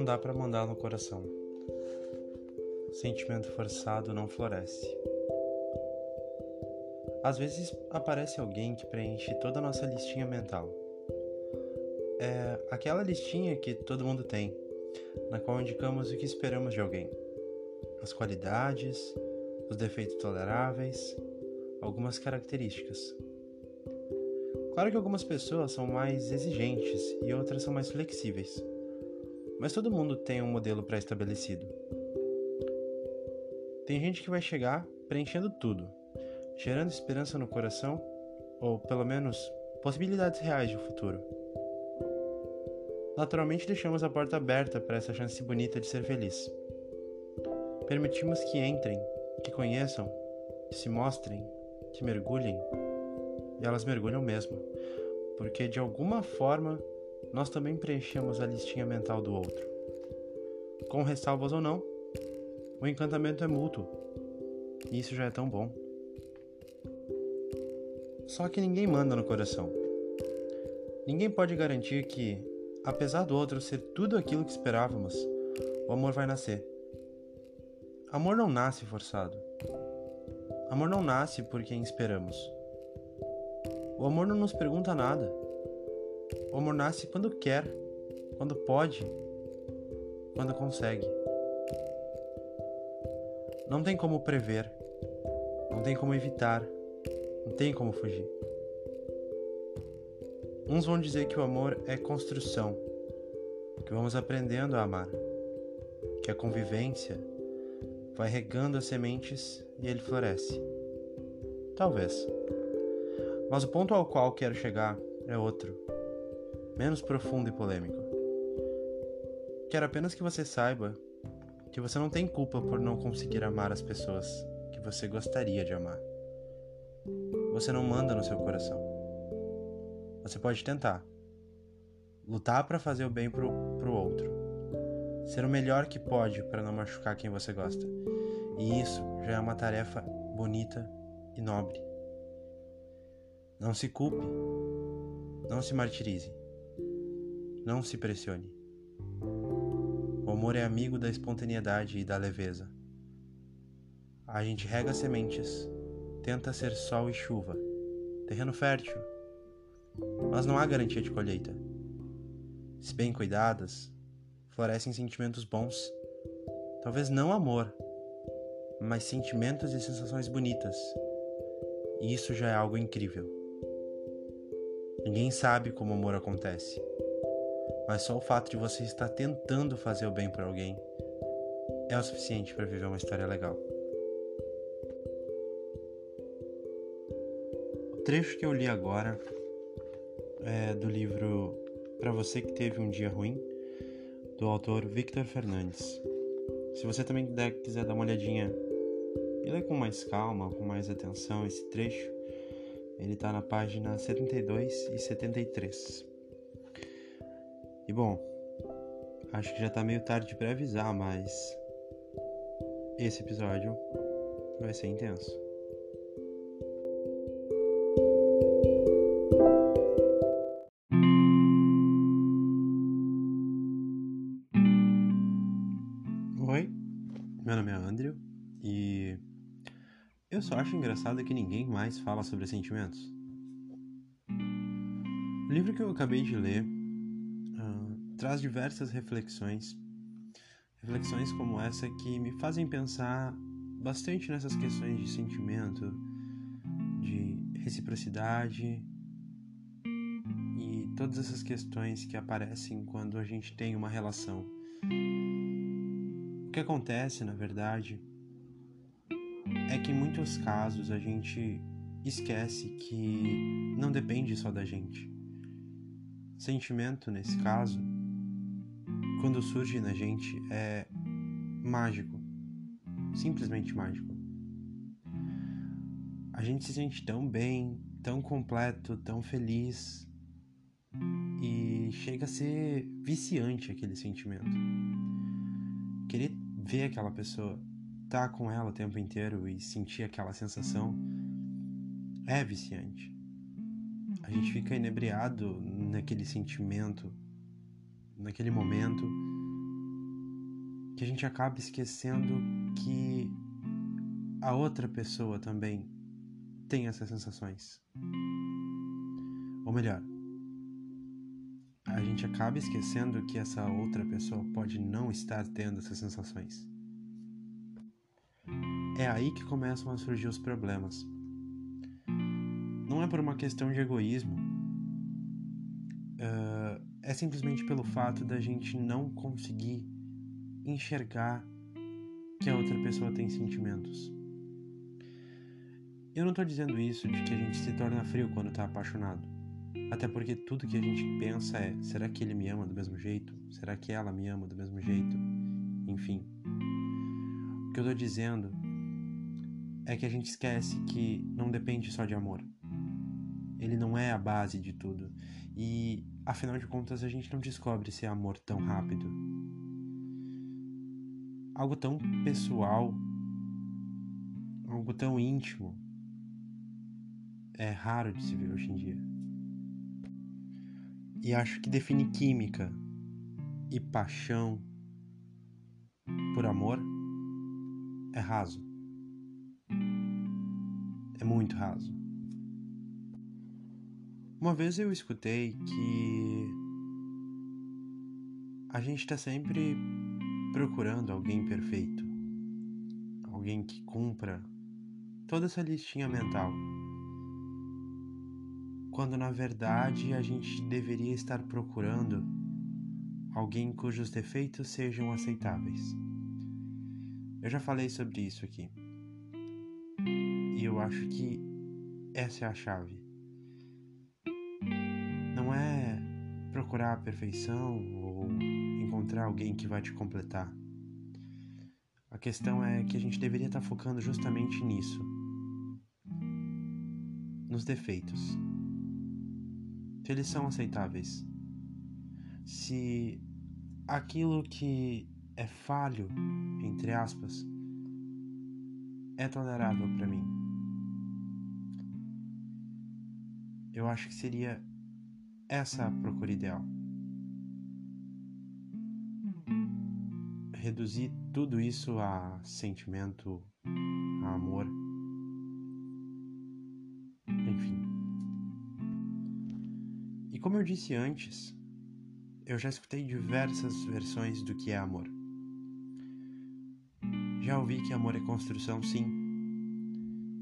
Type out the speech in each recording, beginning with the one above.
não dá para mandar no coração. Sentimento forçado não floresce. Às vezes aparece alguém que preenche toda a nossa listinha mental. É aquela listinha que todo mundo tem, na qual indicamos o que esperamos de alguém, as qualidades, os defeitos toleráveis, algumas características. Claro que algumas pessoas são mais exigentes e outras são mais flexíveis, mas todo mundo tem um modelo pré-estabelecido. Tem gente que vai chegar preenchendo tudo, gerando esperança no coração, ou pelo menos possibilidades reais de futuro. Naturalmente deixamos a porta aberta para essa chance bonita de ser feliz. Permitimos que entrem, que conheçam, que se mostrem, que mergulhem, e elas mergulham mesmo, porque de alguma forma nós também preenchemos a listinha mental do outro. Com ressalvas ou não, o encantamento é mútuo. E isso já é tão bom. Só que ninguém manda no coração. Ninguém pode garantir que, apesar do outro ser tudo aquilo que esperávamos, o amor vai nascer. Amor não nasce forçado. Amor não nasce por quem esperamos. O amor não nos pergunta nada. O amor nasce quando quer, quando pode, quando consegue. Não tem como prever, não tem como evitar, não tem como fugir. Uns vão dizer que o amor é construção, que vamos aprendendo a amar, que a convivência vai regando as sementes e ele floresce. Talvez. Mas o ponto ao qual quero chegar é outro, menos profundo e polêmico. Quero apenas que você saiba que você não tem culpa por não conseguir amar as pessoas que você gostaria de amar. Você não manda no seu coração. Você pode tentar. Lutar para fazer o bem pro, pro outro. Ser o melhor que pode para não machucar quem você gosta. E isso já é uma tarefa bonita e nobre. Não se culpe. Não se martirize. Não se pressione. O amor é amigo da espontaneidade e da leveza. A gente rega sementes, tenta ser sol e chuva, terreno fértil, mas não há garantia de colheita. Se bem cuidadas, florescem sentimentos bons. Talvez não amor, mas sentimentos e sensações bonitas. E isso já é algo incrível. Ninguém sabe como o amor acontece mas só o fato de você estar tentando fazer o bem para alguém é o suficiente para viver uma história legal. O trecho que eu li agora é do livro Para Você Que Teve um Dia Ruim, do autor Victor Fernandes. Se você também quiser dar uma olhadinha e ler com mais calma, com mais atenção esse trecho, ele está na página 72 e 73. E bom, acho que já tá meio tarde para avisar, mas esse episódio vai ser intenso. Oi, meu nome é Andrew e eu só acho engraçado que ninguém mais fala sobre sentimentos. O livro que eu acabei de ler traz diversas reflexões. Reflexões como essa que me fazem pensar bastante nessas questões de sentimento, de reciprocidade e todas essas questões que aparecem quando a gente tem uma relação. O que acontece, na verdade, é que em muitos casos a gente esquece que não depende só da gente. Sentimento, nesse caso, quando surge na gente é mágico, simplesmente mágico. A gente se sente tão bem, tão completo, tão feliz e chega a ser viciante aquele sentimento. Querer ver aquela pessoa, estar tá com ela o tempo inteiro e sentir aquela sensação é viciante. A gente fica inebriado naquele sentimento naquele momento que a gente acaba esquecendo que a outra pessoa também tem essas sensações. Ou melhor, a gente acaba esquecendo que essa outra pessoa pode não estar tendo essas sensações. É aí que começam a surgir os problemas. Não é por uma questão de egoísmo, uh, é simplesmente pelo fato da gente não conseguir enxergar que a outra pessoa tem sentimentos. Eu não estou dizendo isso de que a gente se torna frio quando está apaixonado. Até porque tudo que a gente pensa é: será que ele me ama do mesmo jeito? Será que ela me ama do mesmo jeito? Enfim. O que eu estou dizendo é que a gente esquece que não depende só de amor. Ele não é a base de tudo. E, afinal de contas, a gente não descobre esse amor tão rápido. Algo tão pessoal, algo tão íntimo, é raro de se ver hoje em dia. E acho que define química e paixão por amor é raso. É muito raso. Uma vez eu escutei que a gente está sempre procurando alguém perfeito, alguém que cumpra toda essa listinha mental quando na verdade a gente deveria estar procurando alguém cujos defeitos sejam aceitáveis. Eu já falei sobre isso aqui. E eu acho que essa é a chave. Não é procurar a perfeição ou encontrar alguém que vai te completar. A questão é que a gente deveria estar focando justamente nisso nos defeitos se eles são aceitáveis. Se aquilo que é falho, entre aspas, é tolerável para mim. Eu acho que seria essa a procura ideal. Reduzir tudo isso a sentimento, a amor. como eu disse antes, eu já escutei diversas versões do que é amor. Já ouvi que amor é construção, sim,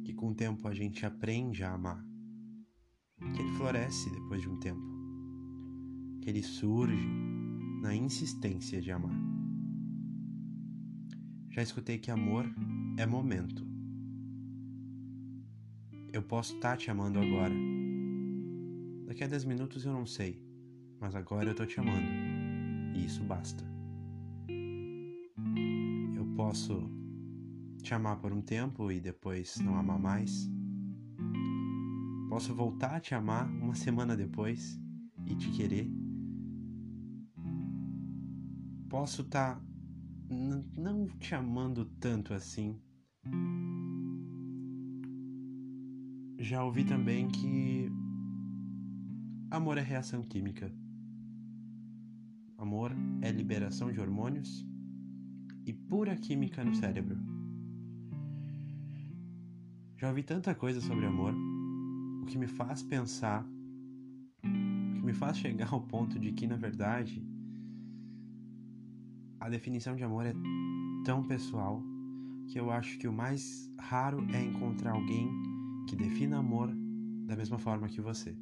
que com o tempo a gente aprende a amar, que ele floresce depois de um tempo, ele surge na insistência de amar. Já escutei que amor é momento. Eu posso estar te amando agora Daqui a 10 minutos eu não sei, mas agora eu tô te amando. E isso basta. Eu posso te amar por um tempo e depois não amar mais. Posso voltar a te amar uma semana depois e te querer. Posso estar tá não te amando tanto assim. Já ouvi também que Amor é reação química. Amor é liberação de hormônios e pura química no cérebro. Já ouvi tanta coisa sobre amor, o que me faz pensar, o que me faz chegar ao ponto de que, na verdade, a definição de amor é tão pessoal que eu acho que o mais raro é encontrar alguém que defina amor da mesma forma que você.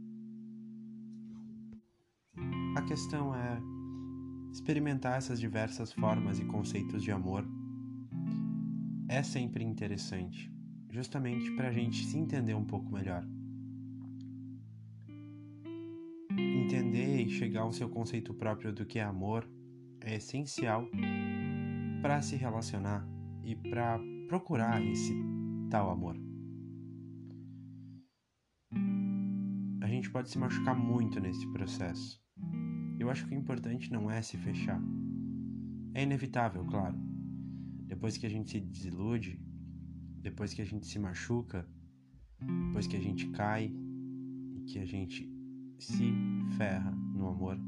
A questão é experimentar essas diversas formas e conceitos de amor é sempre interessante, justamente para a gente se entender um pouco melhor. Entender e chegar ao seu conceito próprio do que é amor é essencial para se relacionar e para procurar esse tal amor. A gente pode se machucar muito nesse processo eu acho que o importante não é se fechar. É inevitável, claro. Depois que a gente se desilude, depois que a gente se machuca, depois que a gente cai e que a gente se ferra no amor,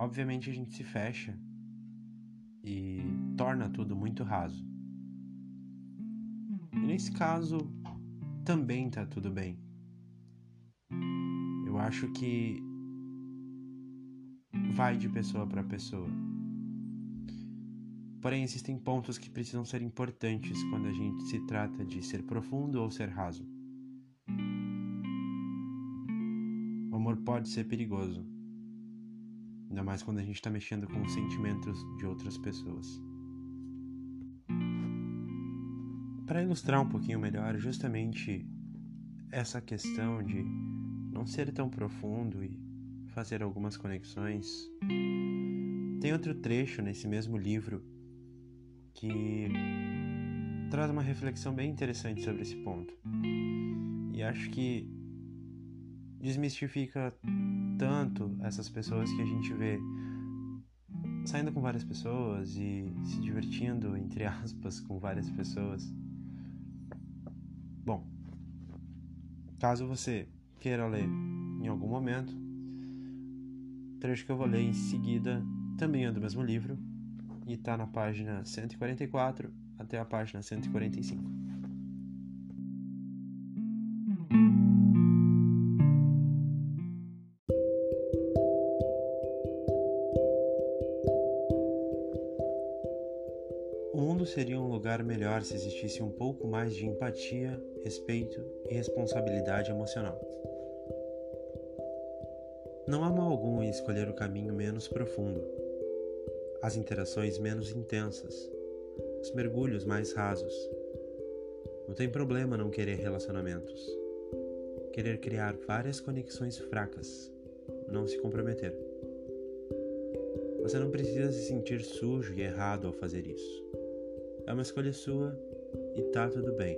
obviamente a gente se fecha e torna tudo muito raso. E nesse caso, também tá tudo bem. Eu acho que vai de pessoa para pessoa. Porém, existem pontos que precisam ser importantes quando a gente se trata de ser profundo ou ser raso. O amor pode ser perigoso, ainda mais quando a gente está mexendo com os sentimentos de outras pessoas. Para ilustrar um pouquinho melhor, justamente essa questão de não ser tão profundo e fazer algumas conexões, tem outro trecho nesse mesmo livro que traz uma reflexão bem interessante sobre esse ponto. E acho que desmistifica tanto essas pessoas que a gente vê saindo com várias pessoas e se divertindo, entre aspas, com várias pessoas. Bom, caso você queira ler em algum momento, o trecho que eu vou ler em seguida também é do mesmo livro, e está na página 144 até a página 145. Seria um lugar melhor se existisse um pouco mais de empatia, respeito e responsabilidade emocional. Não há mal algum em escolher o caminho menos profundo, as interações menos intensas, os mergulhos mais rasos. Não tem problema não querer relacionamentos, querer criar várias conexões fracas, não se comprometer. Você não precisa se sentir sujo e errado ao fazer isso. É uma escolha sua e tá tudo bem.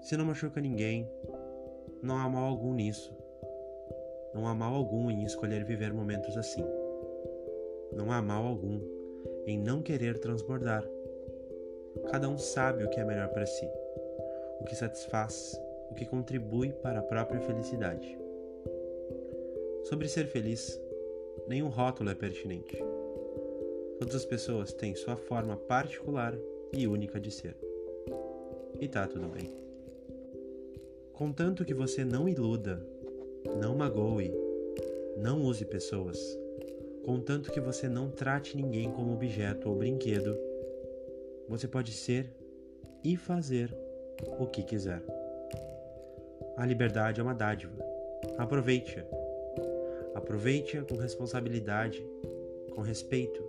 Se não machuca ninguém, não há mal algum nisso. Não há mal algum em escolher viver momentos assim. Não há mal algum em não querer transbordar. Cada um sabe o que é melhor para si, o que satisfaz, o que contribui para a própria felicidade. Sobre ser feliz, nenhum rótulo é pertinente. Todas as pessoas têm sua forma particular e única de ser. E tá tudo bem. Contanto que você não iluda, não magoe, não use pessoas, contanto que você não trate ninguém como objeto ou brinquedo, você pode ser e fazer o que quiser. A liberdade é uma dádiva. Aproveite-a. Aproveite-a com responsabilidade, com respeito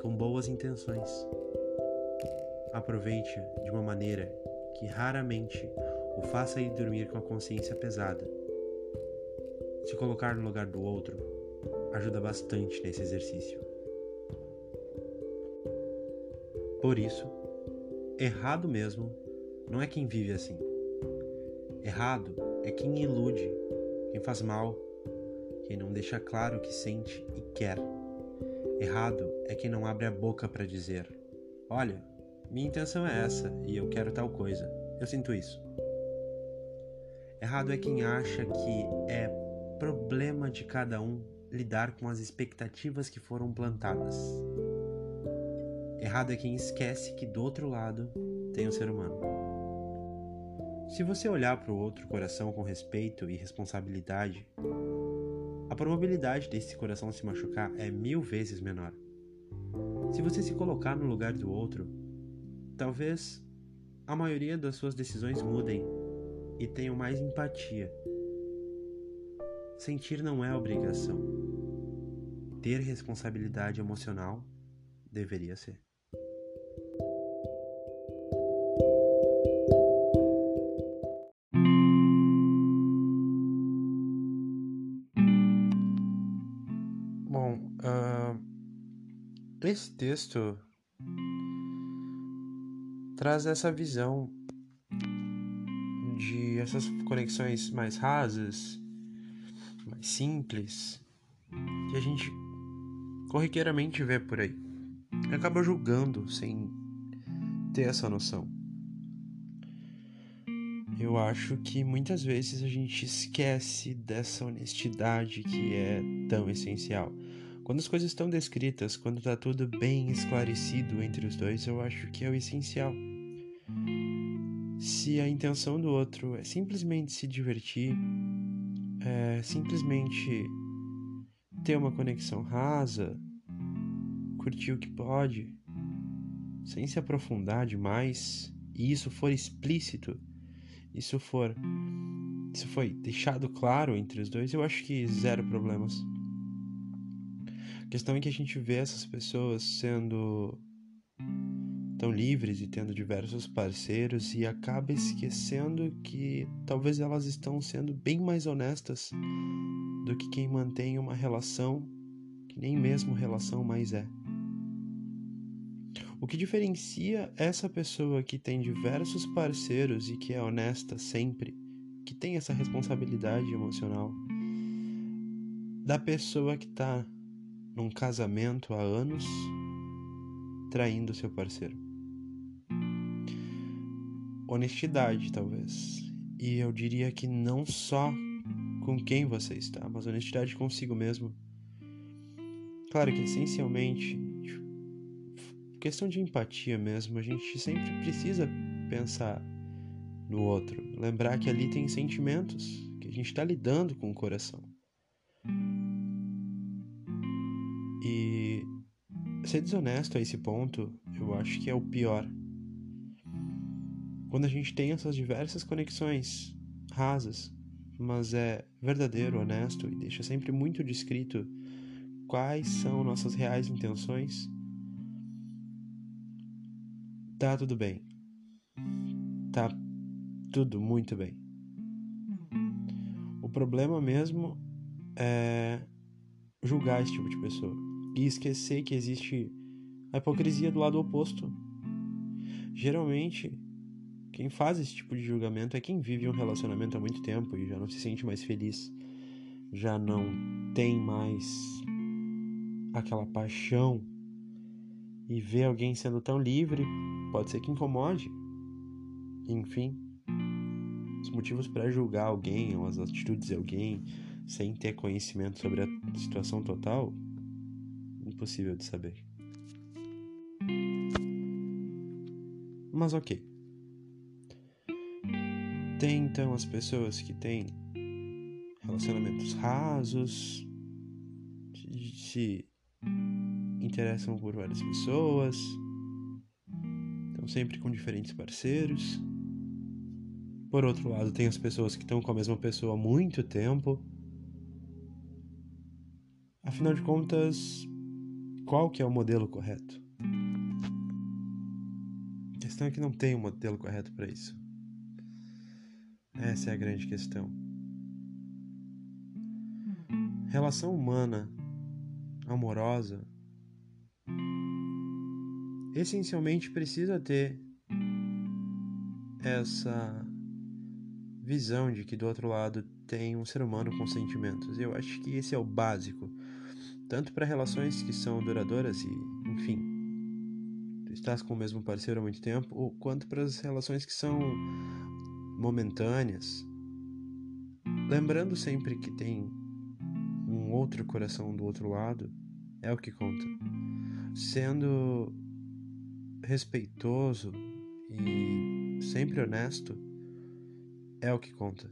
com boas intenções. Aproveite-a de uma maneira que raramente o faça ir dormir com a consciência pesada. Se colocar no lugar do outro ajuda bastante nesse exercício. Por isso, errado mesmo não é quem vive assim. Errado é quem ilude, quem faz mal, quem não deixa claro o que sente e quer. Errado é quem não abre a boca para dizer: Olha, minha intenção é essa e eu quero tal coisa. Eu sinto isso. Errado é quem acha que é problema de cada um lidar com as expectativas que foram plantadas. Errado é quem esquece que do outro lado tem o ser humano. Se você olhar para o outro coração com respeito e responsabilidade, a probabilidade desse coração se machucar é mil vezes menor. Se você se colocar no lugar do outro, talvez a maioria das suas decisões mudem e tenham mais empatia Sentir não é obrigação. Ter responsabilidade emocional deveria ser. Esse texto traz essa visão de essas conexões mais rasas mais simples que a gente corriqueiramente vê por aí. Acaba julgando sem ter essa noção. Eu acho que muitas vezes a gente esquece dessa honestidade que é tão essencial. Quando as coisas estão descritas, quando está tudo bem esclarecido entre os dois, eu acho que é o essencial. Se a intenção do outro é simplesmente se divertir, é simplesmente ter uma conexão rasa, curtir o que pode, sem se aprofundar demais, e isso for explícito, isso for isso foi deixado claro entre os dois, eu acho que zero problemas. Questão é que a gente vê essas pessoas sendo tão livres e tendo diversos parceiros e acaba esquecendo que talvez elas estão sendo bem mais honestas do que quem mantém uma relação que nem mesmo relação mais é. O que diferencia essa pessoa que tem diversos parceiros e que é honesta sempre, que tem essa responsabilidade emocional, da pessoa que está num casamento há anos traindo seu parceiro? Honestidade, talvez. E eu diria que não só com quem você está, mas honestidade consigo mesmo. Claro que essencialmente questão de empatia mesmo, a gente sempre precisa pensar no outro, lembrar que ali tem sentimentos, que a gente está lidando com o coração. E ser desonesto a esse ponto, eu acho que é o pior. Quando a gente tem essas diversas conexões rasas, mas é verdadeiro, honesto e deixa sempre muito descrito quais são nossas reais intenções Tá tudo bem. Tá tudo muito bem. O problema mesmo é julgar esse tipo de pessoa e esquecer que existe a hipocrisia do lado oposto. Geralmente, quem faz esse tipo de julgamento é quem vive um relacionamento há muito tempo e já não se sente mais feliz, já não tem mais aquela paixão e vê alguém sendo tão livre pode ser que incomode. Enfim, os motivos para julgar alguém ou as atitudes de alguém sem ter conhecimento sobre a situação total, impossível de saber. Mas ok. Tem então as pessoas que têm relacionamentos rasos, se interessam por várias pessoas, sempre com diferentes parceiros. Por outro lado, tem as pessoas que estão com a mesma pessoa há muito tempo. Afinal de contas, qual que é o modelo correto? A questão é que não tem um modelo correto para isso. Essa é a grande questão. Relação humana, amorosa, essencialmente precisa ter essa visão de que do outro lado tem um ser humano com sentimentos. Eu acho que esse é o básico, tanto para relações que são duradouras e, enfim, tu estás com o mesmo parceiro há muito tempo, ou quanto para as relações que são momentâneas. Lembrando sempre que tem um outro coração do outro lado, é o que conta. Sendo respeitoso e sempre honesto é o que conta.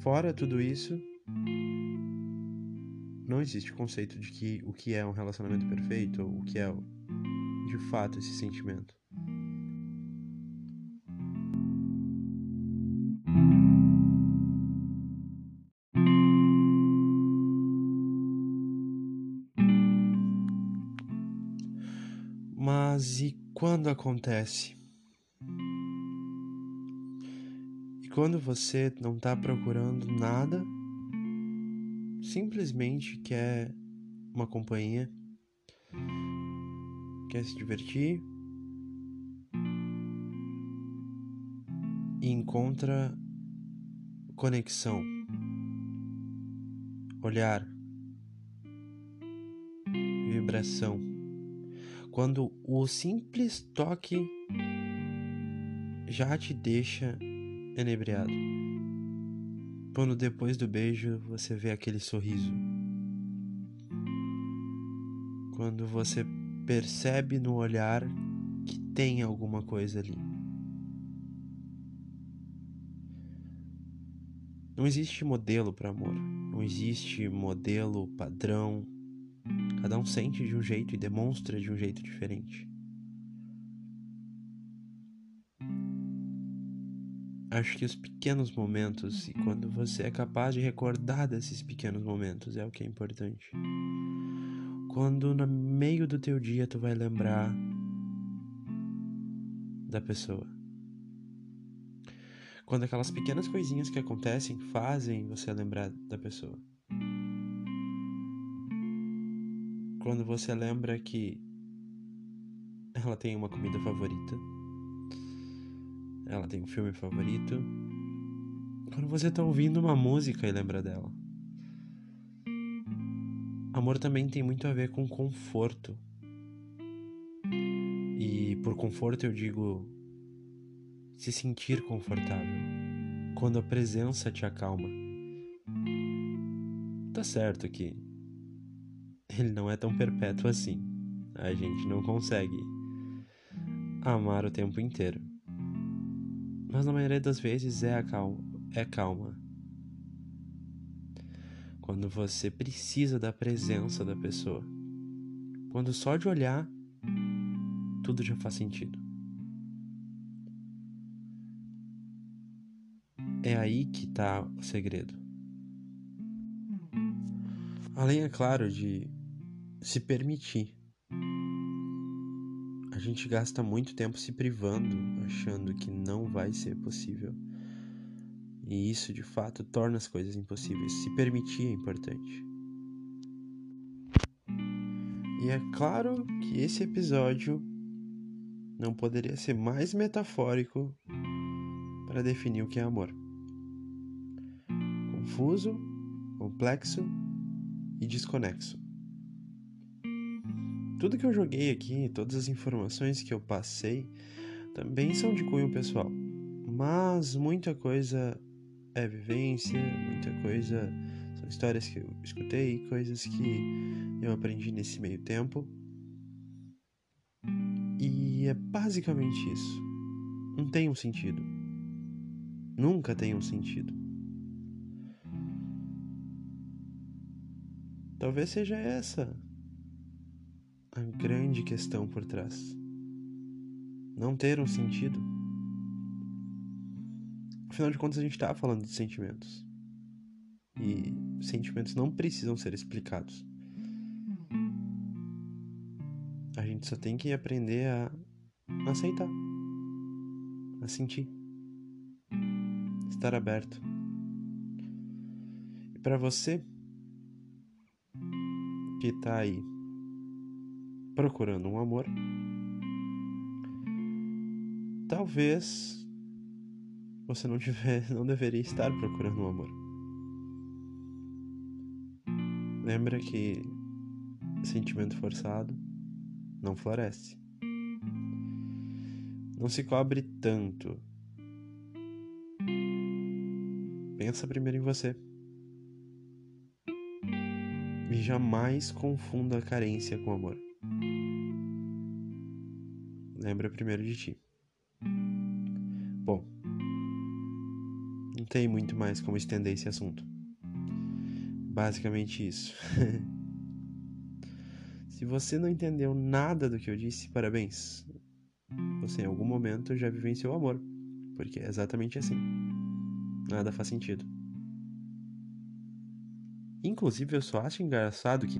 Fora tudo isso, não existe conceito de que o que é um relacionamento perfeito ou o que é de fato esse sentimento. Mas e quando acontece? E quando você não está procurando nada, simplesmente quer uma companhia, quer se divertir e encontra conexão, olhar, vibração quando o simples toque já te deixa enebriado. Quando depois do beijo você vê aquele sorriso. Quando você percebe no olhar que tem alguma coisa ali. Não existe modelo para amor, não existe modelo padrão. Cada um sente de um jeito e demonstra de um jeito diferente. Acho que os pequenos momentos e quando você é capaz de recordar desses pequenos momentos é o que é importante. Quando no meio do teu dia tu vai lembrar da pessoa. Quando aquelas pequenas coisinhas que acontecem fazem você lembrar da pessoa. Quando você lembra que ela tem uma comida favorita ela tem um filme favorito. Quando você tá ouvindo uma música e lembra dela. Amor também tem muito a ver com conforto. E por conforto eu digo se sentir confortável. Quando a presença te acalma. Tá certo que ele não é tão perpétuo assim. A gente não consegue amar o tempo inteiro mas na maioria das vezes é calma, é calma. Quando você precisa da presença da pessoa. Quando só de olhar tudo já faz sentido. É aí que está o segredo. Além, é claro, de se permitir gente gasta muito tempo se privando, achando que não vai ser possível. E isso de fato torna as coisas impossíveis. Se permitir é importante. E é claro que esse episódio não poderia ser mais metafórico para definir o que é amor. Confuso, complexo e desconexo. Tudo que eu joguei aqui, todas as informações que eu passei, também são de cunho pessoal. Mas muita coisa é vivência, muita coisa são histórias que eu escutei, coisas que eu aprendi nesse meio tempo. E é basicamente isso. Não tem um sentido. Nunca tem um sentido. Talvez seja essa a grande questão por trás. Não ter um sentido. Afinal de contas, a gente está falando de sentimentos. E sentimentos não precisam ser explicados. A gente só tem que aprender a aceitar, a sentir, estar aberto. E para você que tá aí procurando um amor, talvez você não tiver, não deveria estar procurando um amor. Lembra que sentimento forçado não floresce. Não se cobre tanto. Pensa primeiro em você. E jamais confunda a carência com amor. Lembra primeiro de ti. Bom, não tem muito mais como estender esse assunto. Basicamente isso. Se você não entendeu nada do que eu disse, parabéns. Você em algum momento já vivenciou amor, porque é exatamente assim. Nada faz sentido. Inclusive, eu só acho engraçado que